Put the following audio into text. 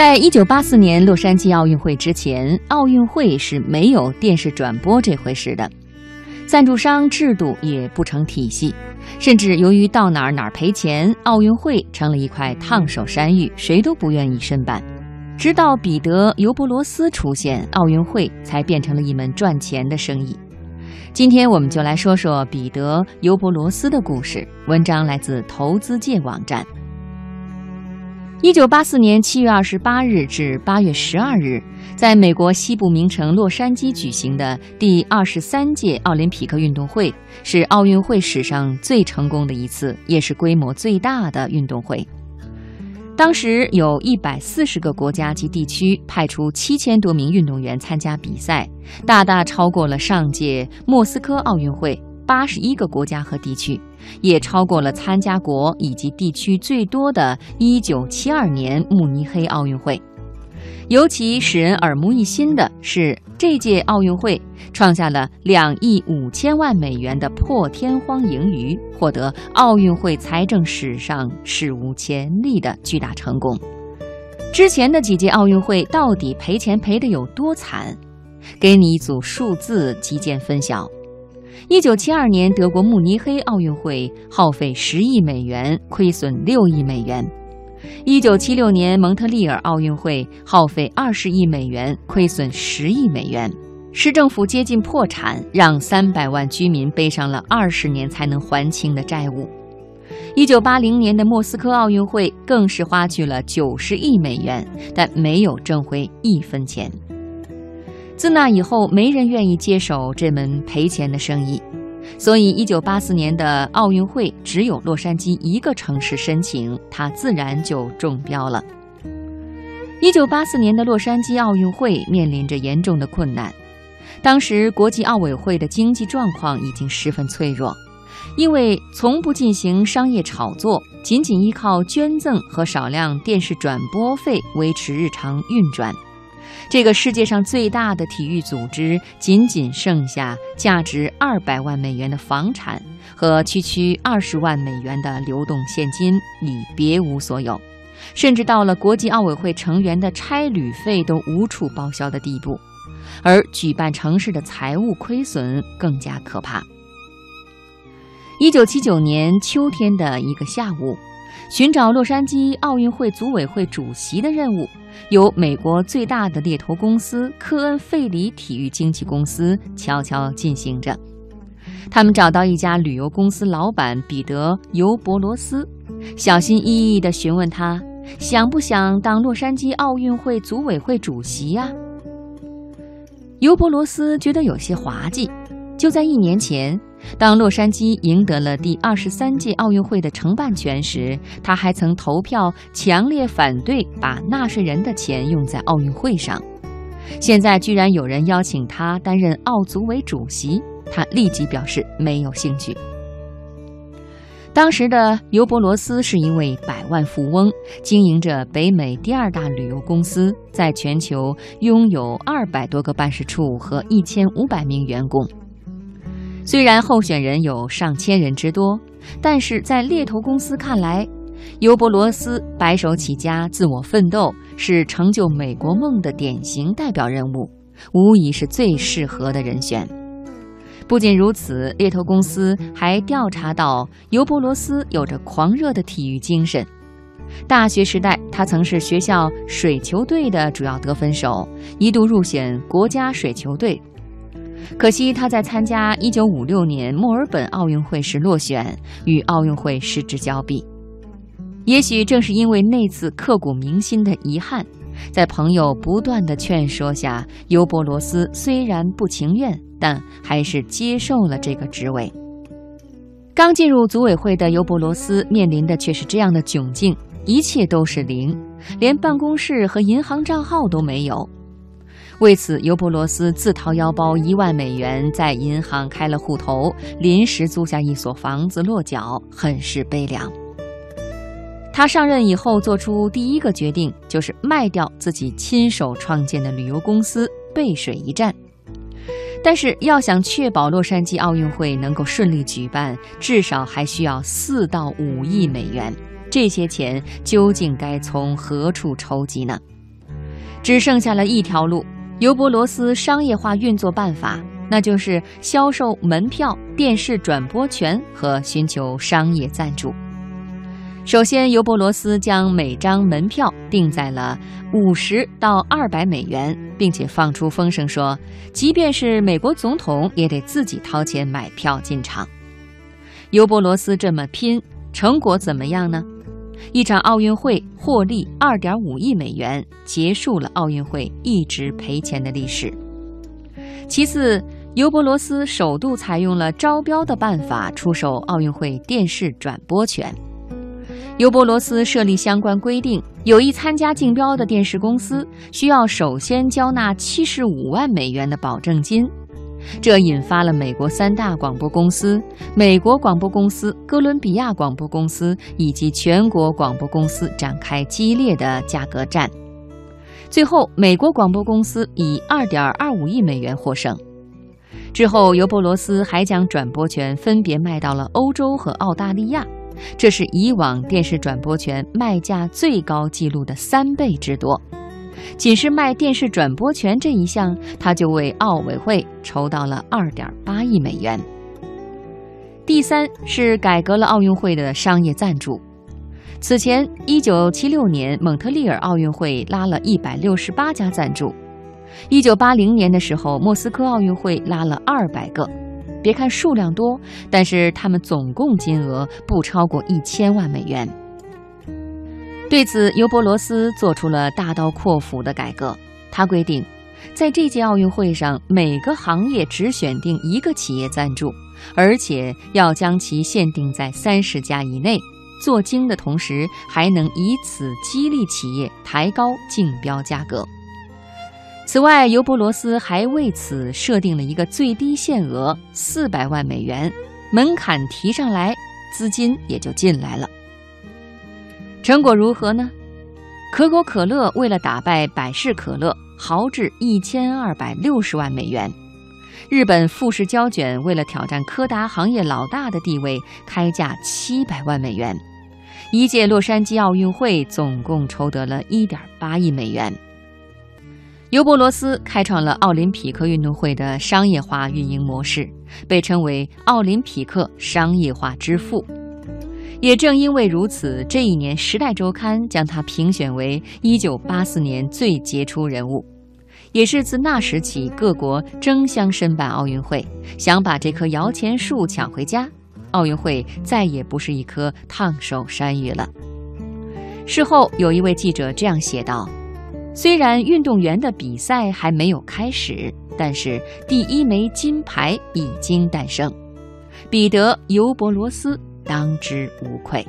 在一九八四年洛杉矶奥运会之前，奥运会是没有电视转播这回事的，赞助商制度也不成体系，甚至由于到哪儿哪儿赔钱，奥运会成了一块烫手山芋，谁都不愿意申办。直到彼得·尤伯罗斯出现，奥运会才变成了一门赚钱的生意。今天我们就来说说彼得·尤伯罗斯的故事。文章来自投资界网站。一九八四年七月二十八日至八月十二日，在美国西部名城洛杉矶举行的第二十三届奥林匹克运动会，是奥运会史上最成功的一次，也是规模最大的运动会。当时有一百四十个国家及地区派出七千多名运动员参加比赛，大大超过了上届莫斯科奥运会。八十一个国家和地区，也超过了参加国以及地区最多的1972年慕尼黑奥运会。尤其使人耳目一新的是，这届奥运会创下了两亿五千万美元的破天荒盈余，获得奥运会财政史上史无前例的巨大成功。之前的几届奥运会到底赔钱赔得有多惨？给你一组数字，即见分晓。一九七二年德国慕尼黑奥运会耗费十亿美元，亏损六亿美元；一九七六年蒙特利尔奥运会耗费二十亿美元，亏损十亿美元，市政府接近破产，让三百万居民背上了二十年才能还清的债务。一九八零年的莫斯科奥运会更是花去了九十亿美元，但没有挣回一分钱。自那以后，没人愿意接手这门赔钱的生意，所以1984年的奥运会只有洛杉矶一个城市申请，它自然就中标了。1984年的洛杉矶奥运会面临着严重的困难，当时国际奥委会的经济状况已经十分脆弱，因为从不进行商业炒作，仅仅依靠捐赠和少量电视转播费维持日常运转。这个世界上最大的体育组织，仅仅剩下价值二百万美元的房产和区区二十万美元的流动现金，已别无所有，甚至到了国际奥委会成员的差旅费都无处报销的地步，而举办城市的财务亏损更加可怕。一九七九年秋天的一个下午。寻找洛杉矶奥运会组委会主席的任务，由美国最大的猎头公司科恩费里体育经纪公司悄悄进行着。他们找到一家旅游公司老板彼得·尤伯罗斯，小心翼翼地询问他想不想当洛杉矶奥运会组委会主席呀？尤伯罗斯觉得有些滑稽。就在一年前。当洛杉矶赢得了第二十三届奥运会的承办权时，他还曾投票强烈反对把纳税人的钱用在奥运会上。现在居然有人邀请他担任奥组委主席，他立即表示没有兴趣。当时的尤伯罗斯是一位百万富翁，经营着北美第二大旅游公司，在全球拥有二百多个办事处和一千五百名员工。虽然候选人有上千人之多，但是在猎头公司看来，尤伯罗斯白手起家、自我奋斗，是成就美国梦的典型代表人物，无疑是最适合的人选。不仅如此，猎头公司还调查到尤伯罗斯有着狂热的体育精神。大学时代，他曾是学校水球队的主要得分手，一度入选国家水球队。可惜他在参加1956年墨尔本奥运会时落选，与奥运会失之交臂。也许正是因为那次刻骨铭心的遗憾，在朋友不断的劝说下，尤伯罗斯虽然不情愿，但还是接受了这个职位。刚进入组委会的尤伯罗斯面临的却是这样的窘境：一切都是零，连办公室和银行账号都没有。为此，尤伯罗斯自掏腰包一万美元在银行开了户头，临时租下一所房子落脚，很是悲凉。他上任以后做出第一个决定，就是卖掉自己亲手创建的旅游公司背水一战。但是，要想确保洛杉矶奥运会能够顺利举办，至少还需要四到五亿美元。这些钱究竟该从何处筹集呢？只剩下了一条路：尤伯罗斯商业化运作办法，那就是销售门票、电视转播权和寻求商业赞助。首先，尤伯罗斯将每张门票定在了五十到二百美元，并且放出风声说，即便是美国总统也得自己掏钱买票进场。尤伯罗斯这么拼，成果怎么样呢？一场奥运会获利二点五亿美元，结束了奥运会一直赔钱的历史。其次，尤伯罗斯首度采用了招标的办法出售奥运会电视转播权。尤伯罗斯设立相关规定，有意参加竞标的电视公司需要首先交纳七十五万美元的保证金，这引发了美国三大广播公司——美国广播公司、哥伦比亚广播公司以及全国广播公司展开激烈的价格战。最后，美国广播公司以二点二五亿美元获胜。之后，尤伯罗斯还将转播权分别卖到了欧洲和澳大利亚。这是以往电视转播权卖价最高纪录的三倍之多，仅是卖电视转播权这一项，他就为奥委会筹到了二点八亿美元。第三是改革了奥运会的商业赞助。此前，一九七六年蒙特利尔奥运会拉了一百六十八家赞助，一九八零年的时候，莫斯科奥运会拉了二百个。别看数量多，但是他们总共金额不超过一千万美元。对此，尤伯罗斯做出了大刀阔斧的改革。他规定，在这届奥运会上，每个行业只选定一个企业赞助，而且要将其限定在三十家以内。做精的同时，还能以此激励企业抬高竞标价格。此外，尤伯罗斯还为此设定了一个最低限额四百万美元，门槛提上来，资金也就进来了。成果如何呢？可口可乐为了打败百事可乐，豪掷一千二百六十万美元；日本富士胶卷为了挑战柯达行业老大的地位，开价七百万美元。一届洛杉矶奥运会总共筹得了一点八亿美元。尤伯罗斯开创了奥林匹克运动会的商业化运营模式，被称为“奥林匹克商业化之父”。也正因为如此，这一年《时代周刊》将他评选为1984年最杰出人物。也是自那时起，各国争相申办奥运会，想把这棵摇钱树抢回家。奥运会再也不是一棵烫手山芋了。事后，有一位记者这样写道。虽然运动员的比赛还没有开始，但是第一枚金牌已经诞生，彼得·尤伯罗斯当之无愧。